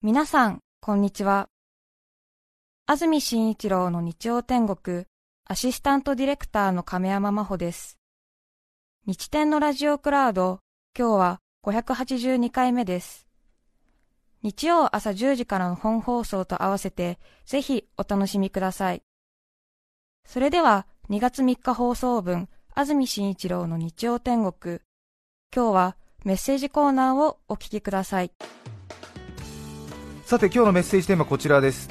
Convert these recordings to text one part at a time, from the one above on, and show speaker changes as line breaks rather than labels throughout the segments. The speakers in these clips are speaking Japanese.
皆さん、こんにちは。安住紳一郎の日曜天国、アシスタントディレクターの亀山真帆です。日天のラジオクラウド、今日は582回目です。日曜朝10時からの本放送と合わせて、ぜひお楽しみください。それでは、2月3日放送分、安住紳一郎の日曜天国。今日はメッセージコーナーをお聞きください。
さて今日のメッセージテーマはこちらです。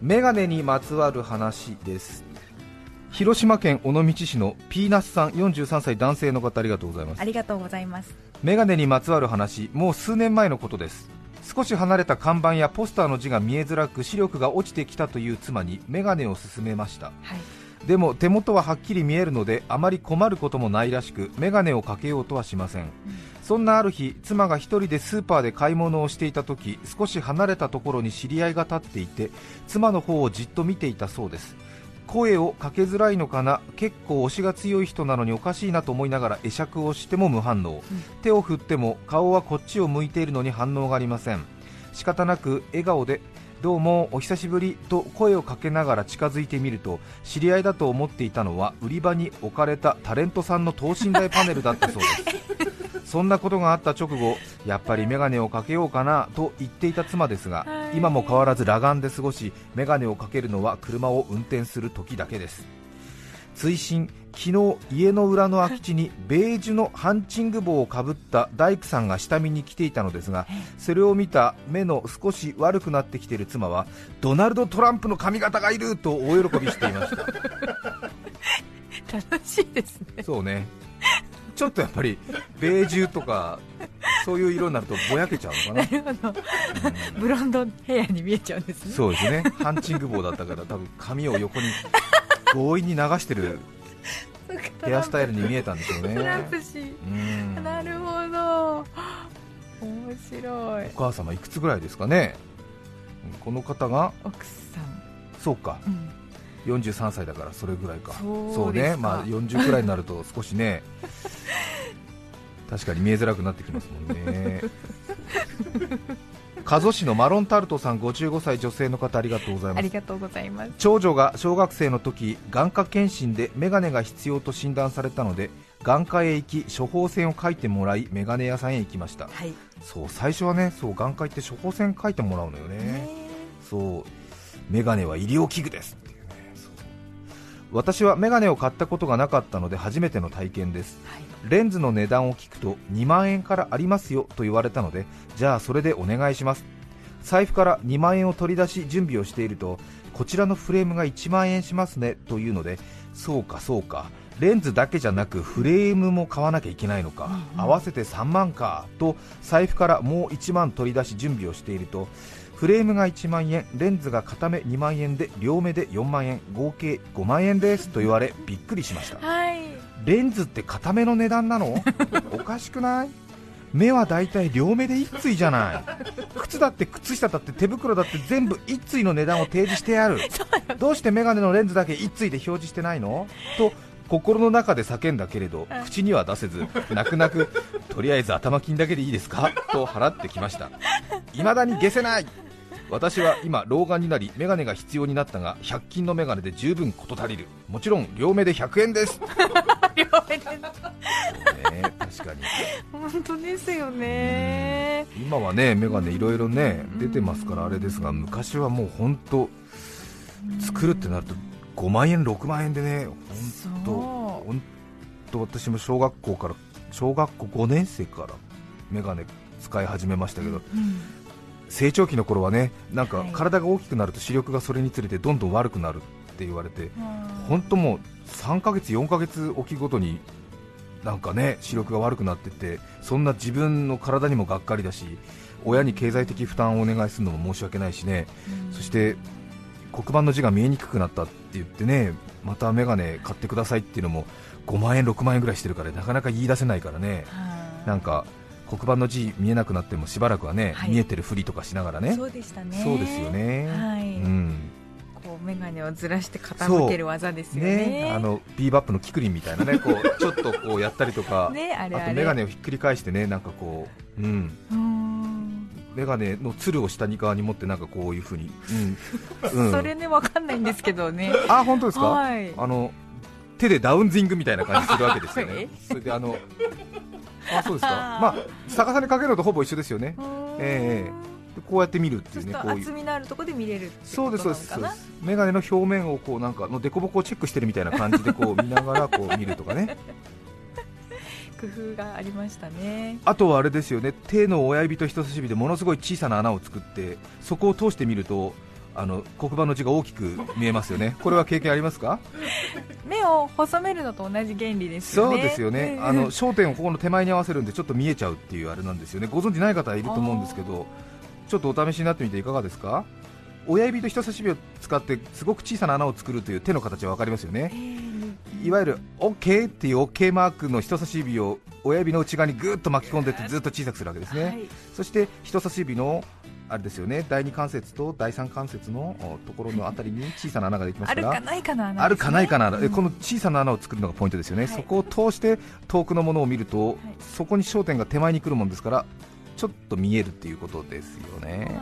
メガネにまつわる話です。広島県尾道市のピーナスさん43歳男性の方ありがとうございます。
ありがとうございます。
メガネにまつわる話もう数年前のことです。少し離れた看板やポスターの字が見えづらく視力が落ちてきたという妻にメガネを勧めました、はい、でも手元ははっきり見えるのであまり困ることもないらしくメガネをかけようとはしません、うんそんなある日妻が1人でスーパーで買い物をしていた時少し離れたところに知り合いが立っていて妻の方をじっと見ていたそうです。声をかけづらいのかな？結構推しが強い人なのにおかしいなと思いながら会釈をしても無反応、うん、手を振っても顔はこっちを向いているのに反応がありません。仕方なく笑顔でどうもお久しぶりと声をかけながら近づいてみると知り合いだと思っていたのは売り場に置かれたタレントさんの等身大パネルだったそうですそんなことがあった直後やっぱり眼鏡をかけようかなと言っていた妻ですが、はい、今も変わらず裸眼で過ごし眼鏡をかけるのは車を運転する時だけです。追伸昨日家の裏の空き地にベージュのハンチング帽をかぶった大工さんが下見に来ていたのですがそれを見た目の少し悪くなってきている妻はドナルド・トランプの髪型がいると大喜びしていました。
楽しいですね。
そうねちょっとやっぱりベージュとかそういう色になるとぼやけちゃうのかな。なるほど、
うん、ブロンドヘアに見えちゃうんですね。
そうですね。ハンチング帽だったから多分髪を横に強引に流してるヘアスタイルに見えたんでしょうね。
なるほど。面白い。
お母様いくつぐらいですかね。この方が？
奥さん。
そうか、うん43歳だからそれぐらいか。そうね、まあ、40くらいになると少しね 確かに見えづらくなってきますもんね。加須市のマロンタルトさん55歳女性の方ありがとうございます。あ
りがとうございます。
長女が小学生の時眼科検診で眼鏡が必要と診断されたので眼科へ行き処方箋を書いてもらい眼鏡屋さんへ行きました、はい、そう最初はねそう眼科行って処方箋書いてもらうのよね。そう。眼鏡は医療器具です私はメガネを買ったことがなかったので初めての体験です、はい、レンズの値段を聞くと2万円からありますよと言われたのでじゃあそれでお願いします。財布から2万円を取り出し準備をしているとこちらのフレームが1万円しますねというのでそうかそうか。レンズだけじゃなくフレームも買わなきゃいけないのか、うんうん、合わせて3万か。と財布からもう1万取り出し準備をしているとフレームが1万円レンズが片目2万円で両目で4万円合計5万円ですと言われびっくりしました、はい、レンズって片目の値段なの？おかしくない？目はだいたい両目で一対じゃない。靴だって靴下だって手袋だって全部一対の値段を提示してやる。どうして眼鏡のレンズだけ一対で表示してないの？と心の中で叫んだけれど口には出せず泣く泣くとりあえず頭金だけでいいですか？と払ってきました。未だに消せない私は今老眼になり眼鏡が必要になったが100均の眼鏡で十分事足りる。もちろん両目で100円です。両目で、ね、確かに。
本当ですよね。
今はね眼鏡いろいろね出てますからあれですが昔はもう本当作るってなると5万円6万円でね本当本当私も小学校から小学校5年生から眼鏡使い始めましたけど、うん成長期の頃はねなんか体が大きくなると視力がそれにつれてどんどん悪くなるって言われて、本当もう3ヶ月、4ヶ月おきごとになんかね視力が悪くなってってそんな自分の体にもがっかりだし親に経済的負担をお願いするのも申し訳ないしね、そして黒板の字が見えにくくなったって言ってねまた眼鏡買ってくださいっていうのも5万円、6万円ぐらいしてるからなかなか言い出せないからね。なんか黒板の字見えなくなってもしばらくはね、はい、見えてるふりとかしながらね。
そうでしたね。
そうですよね、はい、うん。
こう眼鏡をずらして傾ける技ですよね。
ね。あのビーバップのキクリンみたいなねこう ちょっとこうやったりとか、ね、あれあと眼鏡をひっくり返してねなんかこううん。眼鏡のつるを下に側に持ってなんかこういうふうに、
うん、それね分かんないんですけどね。
あ本当ですか、はい、あの手でダウンジングみたいな感じするわけですよね。それであのあそうですか。まあ逆さにかけるのとほぼ一緒ですよね。ええー、こうやって見るっていうねこういう。
厚みのあるところで見れる
そうですそうです眼鏡の表面をこうなんかの凸凹をチェックしてるみたいな感じでこう 見ながらこう見るとかね。
工夫がありましたね。
あとはあれですよね。手の親指と人差し指でものすごい小さな穴を作ってそこを通してみるとあの黒板の字が大きく見えますよね、これは経験ありますか？
目を細めるのと同じ原理ですよ
ね、そうですよね、あの焦点をここの手前に合わせるんでちょっと見えちゃうっていうあれなんですよね、ご存知ない方いると思うんですけど、ちょっとお試しになってみていかがですか？親指と人差し指を使ってすごく小さな穴を作るという手の形は分かりますよね、いわゆる OK っていう OK マークの人差し指を親指の内側にぐっと巻き込んでってずっと小さくするわけですね、はい、そして人差し指のあれですよね。第二関節と第三関節のところのあたりに 小さな穴ができますから、
あるかないかな穴、
ね、あるかないかな、うん、この小さな穴を作るのがポイントですよね、はい、そこを通して遠くのものを見ると、はい、そこに焦点が手前に来るもんですからちょっと見えるっていうことですよね。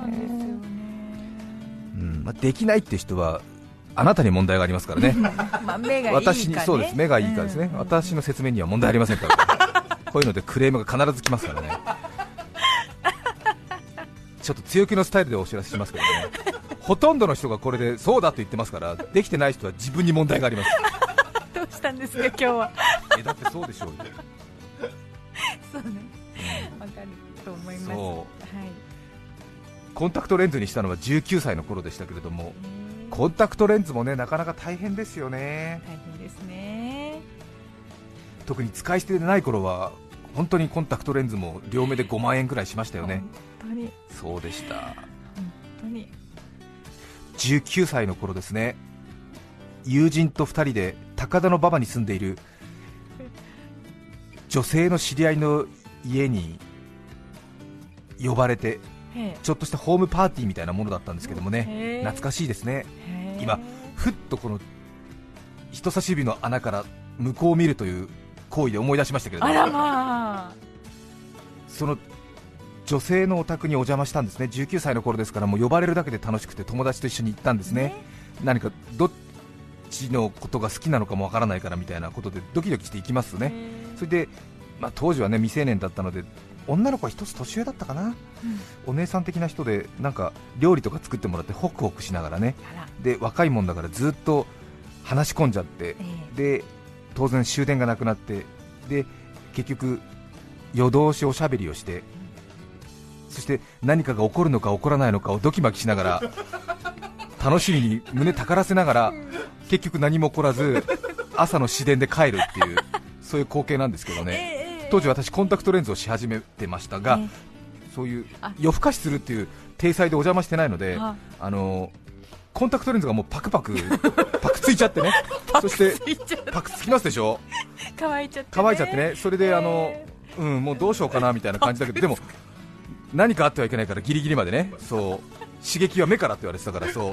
うん。まあ、できないって人はあなたに問題がありますからね、
まあ目がいいか、ね、私
にそうです。目がいいかですね、うん、私の説明には問題ありませんから、こういうのでクレームが必ず来ますからね、ちょっと強気のスタイルでお知らせしますけどね、ほとんどの人がこれでそうだと言ってますから、できてない人は自分に問題があります。
どうしたんですか、今日は。
えだってそうでしょうよ。
そうね、わ、かると思います。はい。
コンタクトレンズにしたのは19歳の頃でしたけれども。コンタクトレンズもねなかなか大変ですよね
大変ですね
特に使い捨てでない頃は本当にコンタクトレンズも両目で5万円くらいしましたよね
本当に。
そうでした。本
当に。
19歳の頃ですね。友人と2人で高田馬場に住んでいる女性の知り合いの家に呼ばれてちょっとしたホームパーティーみたいなものだったんですけどもね、懐かしいですね、今、ふっとこの人差し指の穴から向こうを見るという行為で思い出しましたけれども、
まあ、
その女性のお宅にお邪魔したんですね、19歳の頃ですからもう呼ばれるだけで楽しくて友達と一緒に行ったんですね、何かどっちのことが好きなのかもわからないからみたいなことでドキドキして行きますね、それで、まあ、当時はね未成年だったので女の子は1つ年上だったかな、うん、お姉さん的な人でなんか料理とか作ってもらってホクホクしながらね。で若いもんだからずっと話し込んじゃって、えー、で当然終電がなくなってで結局夜通しおしゃべりをして、そして何かが起こるのか起こらないのかをドキマキしながら楽しみに胸たからせながら結局何も起こらず朝の市電で帰るっていうそういう光景なんですけどね。えー当時私コンタクトレンズをし始めてましたが、そういう夜更かしするっていう体裁でお邪魔してないので、あ。のコンタクトレンズがもうパクパク パクついちゃってね、そしてパクつきますでしょ、
乾いちゃって、ね、
乾いちゃってね、それであの、うん、もうどうしようかなみたいな感じだけど、でも何かあってはいけないからギリギリまでね、そう。刺激は目からって言われてたから、そう。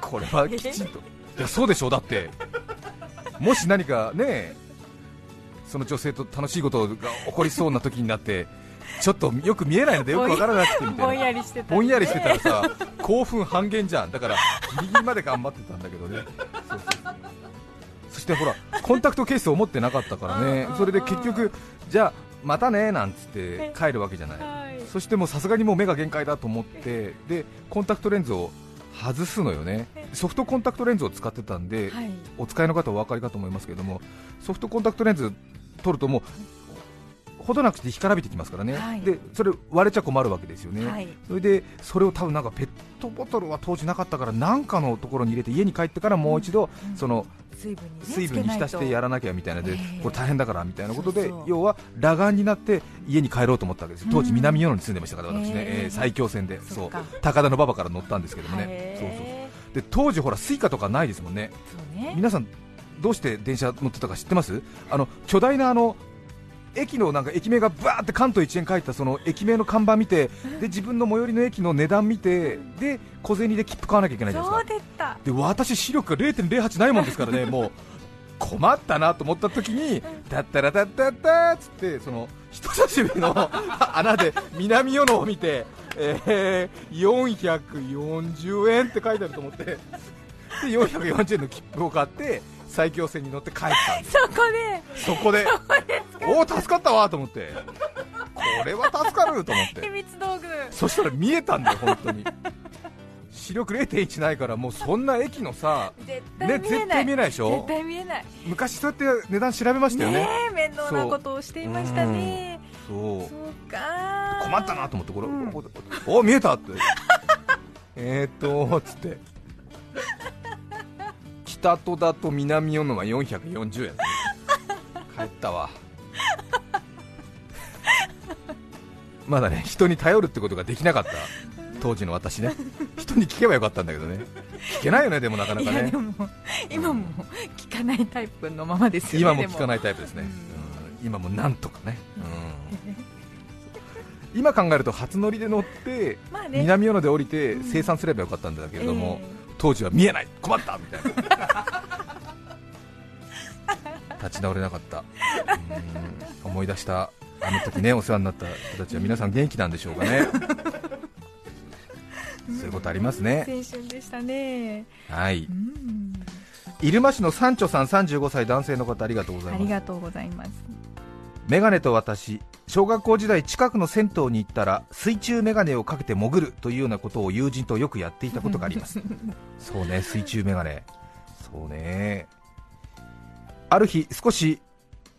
これはきちんと、いやそうでしょう、だって、もし何かねその女性と楽しいことが起こりそうな時になってちょっとよく見えないのでよくわからなくてみたいな。ぼんやりしてた、らさ興奮半減じゃん。だからギリギリまで頑張ってたんだけどね。そうそうそしてほらコンタクトケースを持ってなかったからね。それで結局じゃあまたねなんつって帰るわけじゃない、はい、そしてもうさすがにもう目が限界だと思ってでコンタクトレンズを外すのよね。ソフトコンタクトレンズを使ってたんで、はい、お使いの方はお分かりかと思いますけどもソフトコンタクトレンズ取るともうほどなくして干からびてきますからね、はい、でそれ割れちゃ困るわけですよね、はい、それでそれを多分なんかペットボトルは当時なかったから何かのところに入れて家に帰ってからもう一度、その水分に,、水分に浸してやらなきゃみたいな。で、これ大変だからみたいなことで要は裸眼になって家に帰ろうと思ったわけです。当時南与野に住んでましたから私ね、え。ー、埼京線で。そう。高田馬場から乗ったんですけどもね。そうそう。で当時ほら Suica とかないですもんね。皆さんどうして電車乗ってたか知ってます？あの巨大なあの駅のなんか駅名がバーって関東一円書いたその駅名の看板見てで自分の最寄りの駅の値段見てで小銭で切符買わなきゃいけないじゃないですか。で私、視力が0.08ないもんですからねもう 困ったなと思った時にだったらだったったっつってその人差し指の 穴で南与野を見て、えー、440円って書いてあると思ってで440円の切符を買って埼京線に乗って帰ったんで。す
そこで
そこでおお助かったわと思って。これは助かると思って。
秘密道具。
そしたら見えたんだよ本当に。視力0.1ないからもうそんな駅のさ
絶対見えない,、
絶対見えないでしょ？
絶対見えない。
昔そうやって値段調べましたよね。
ねえ面倒なことをしていましたね。
そう。
そうか。
困ったなと思ってこれ、
うん。
おお見えたって。えーっとつって北戸田と南与野は440円。帰ったわ。まだね人に頼るってことができなかった。当時の私ね。人に聞けばよかったんだけどね。聞けないよねでもなかないかね。
やでも今も聞かないタイプのままですよね
今も聞か
い
ないタイプですね、
うん。
うん今もなんとかね、うん。今考えると初乗りで乗って
まあね。
南与野で降りて
うん。
生産すればよかったんだけれども、
え
当時は見えない。困った！みたいな。立ち直れなかった。うん。思い出した。あの時ねお世話になった人たちは皆さん元気なんでしょうかね。そういうことありますね。
青春でしたね。
はい。
うん。
入間市のサンチョさん35歳男性の方ありがとうございます。
ありがとうございます。
メガネと私小学校時代近くの銭湯に行ったら水中メガネをかけて潜るというようなことを友人とよくやっていたことがあります。そうね水中メガネ。そうね。ある日少し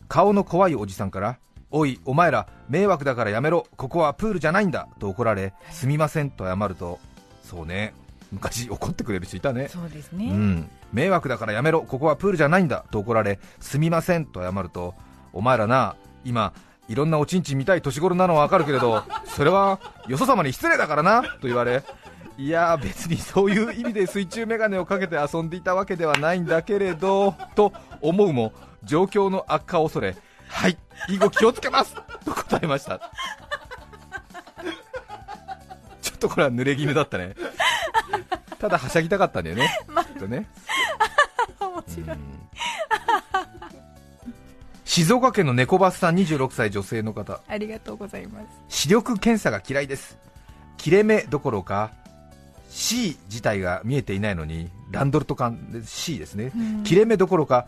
顔の怖いおじさんからおいお前ら迷惑だからやめろ。ここはプールじゃないんだと怒られすみませんと謝るとそうね。昔怒ってくれる人いたね。
そうですね、
うん、迷惑だからやめろ、ここはプールじゃないんだと怒られ、すみませんと謝ると、お前らな、今、いろんなおちんちん見たい年頃なのはわかるけれど、それはよそ様に失礼だからなと言われ、いやー、別にそういう意味で水中メガネをかけて遊んでいたわけではないんだけれど、と思うも、状況の悪化を恐れ、はい、以後気をつけますと答えました。ちょっとこれは濡れ衣だったね。ただはしゃぎたかったんだよね。きっとね。
面白い
静岡県の猫バスさん26歳女性の方。
ありがとうございます。
視力検査が嫌いです。切れ目どころか C 自体が見えていないのにランドルト缶で C ですね、
うん。
切れ目どころか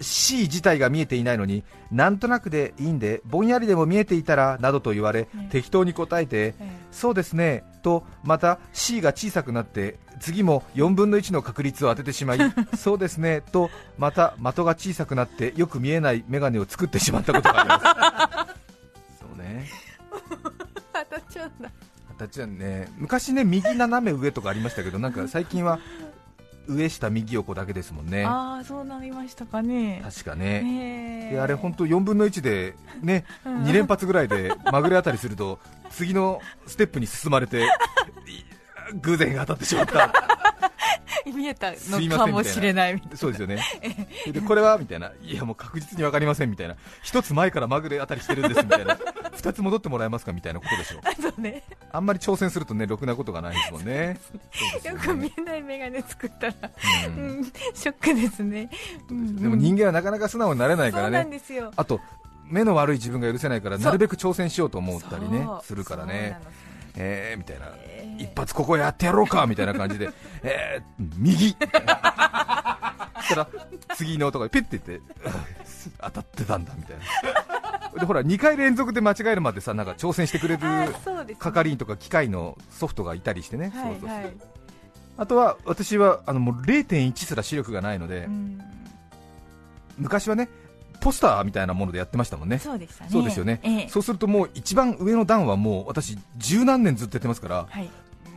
C 自体が見えていないのになんとなくでいいんでぼんやりでも見えていたらなどと言われ、
ね
適当に答えて
え。
そうですねとまた C が小さくなって次も4分の1の確率を当ててしまい そうですねとまた的が小さくなってよく見えない眼鏡を作ってしまったことがあります。そうね。
当たっちゃうんだ。
形はね。昔ね右斜め上とかありましたけどなんか最近は上下右横だけですもんね。
ああそうなりましたかね。
確かね。であれ本当4分の1でね、
うん。
2連発ぐらいでまぐれ当たりすると次のステップに進まれて い偶然が当たってしまった
見えたのかもしれないみたいな。
そうですよね。でこれはみたいな。いやもう確実に分かりませんみたいな。一つ前からまぐれ当たりしてるんですみたいな。二つ戻ってもらえますかみたいなことでしょ
そうね。
あんまり挑戦するとねろくなことがないですもんね。そ う
よく見えない眼鏡作ったら、
う
うん。ん、ショックですね。うん。
でも人間はなかなか素直になれないから
そうなん
ね
ですよ。
あと目の悪い自分が許せないからなるべく挑戦しようと思ったりねするからねえーみたいな。
えー
一発ここやってやろうかみたいな感じで、えー、右。そしたら次の音がピッて言って当たってたんだみたいな。でほら2回連続で間違えるまでさなんか挑戦してくれる係員とか機械のソフトがいたりしてね、
はいはい。
あとは私はあのもう0.1すら視力がないので、
うん。
昔はねポスターみたいなものでやってましたもんね。
そうでしたね。
そうですよね、
ええ。
そうするともう一番上の段はもう私十何年ずっとやってますから
はい。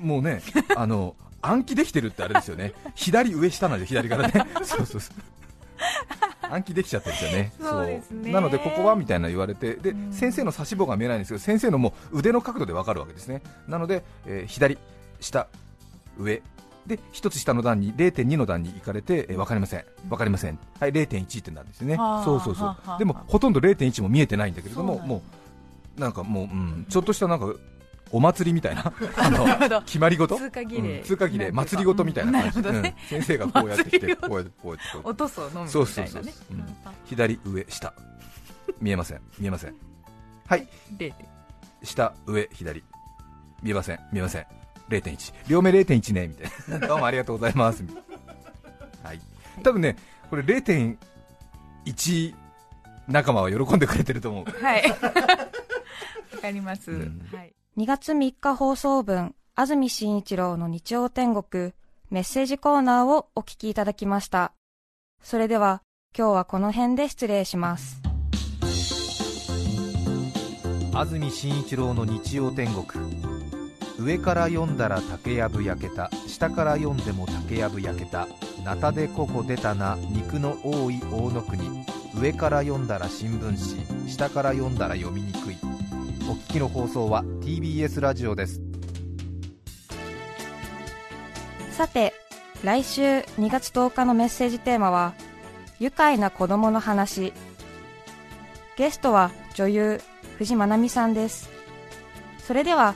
もうね あの暗記できてるってあれですよね。左上下なんで左からね。そうそうそう。暗記できちゃってるんですよね。
そうですね。
なのでここはみたいな言われてで、
うん。
先生の指し棒が見えないんですけど先生のもう腕の角度でわかるわけですね。なので、えー左下上で一つ下の段に0.2の段に行かれて、えー、分かりません。分かりません。はい0.1ってなんですね。
はあ
そうそうそう。でもほとんど0.1も見えてないんだけれどももうなんかもう、うん、ちょっとしたなんかお祭りみたいな あの。決まり事？
通過儀礼。
うん。通過儀礼。祭り事みたいな感じ。
ね。
うん。先生がこうやってきてこうやってこうやって
落とすを飲むみたいなね。
そうそうそうそう。うん。左上下。見えません。見えません。はい。下上左。見えません。見えません0.1両目0.1ね。みたいな。どうもありがとうございます。はい。多分ねこれ0.1仲間は喜んでくれてると思う。
はい。わかります、うん、はい、
2月3日放送分安住紳一郎の日曜天国メッセージコーナーをお聞きいただきました。それでは今日はこの辺で失礼します。
安住紳一郎の日曜天国上から読んだら竹やぶ焼けた。下から読んでも竹やぶ焼けた。なたでここ出たな。肉の多い大野国。上から読んだら新聞紙。下から読んだら読みにくい。お聞きの放送は TBS ラジオです。
さて来週2月10日のメッセージテーマは愉快な子供の話。ゲストは女優藤まなみさんです。それでは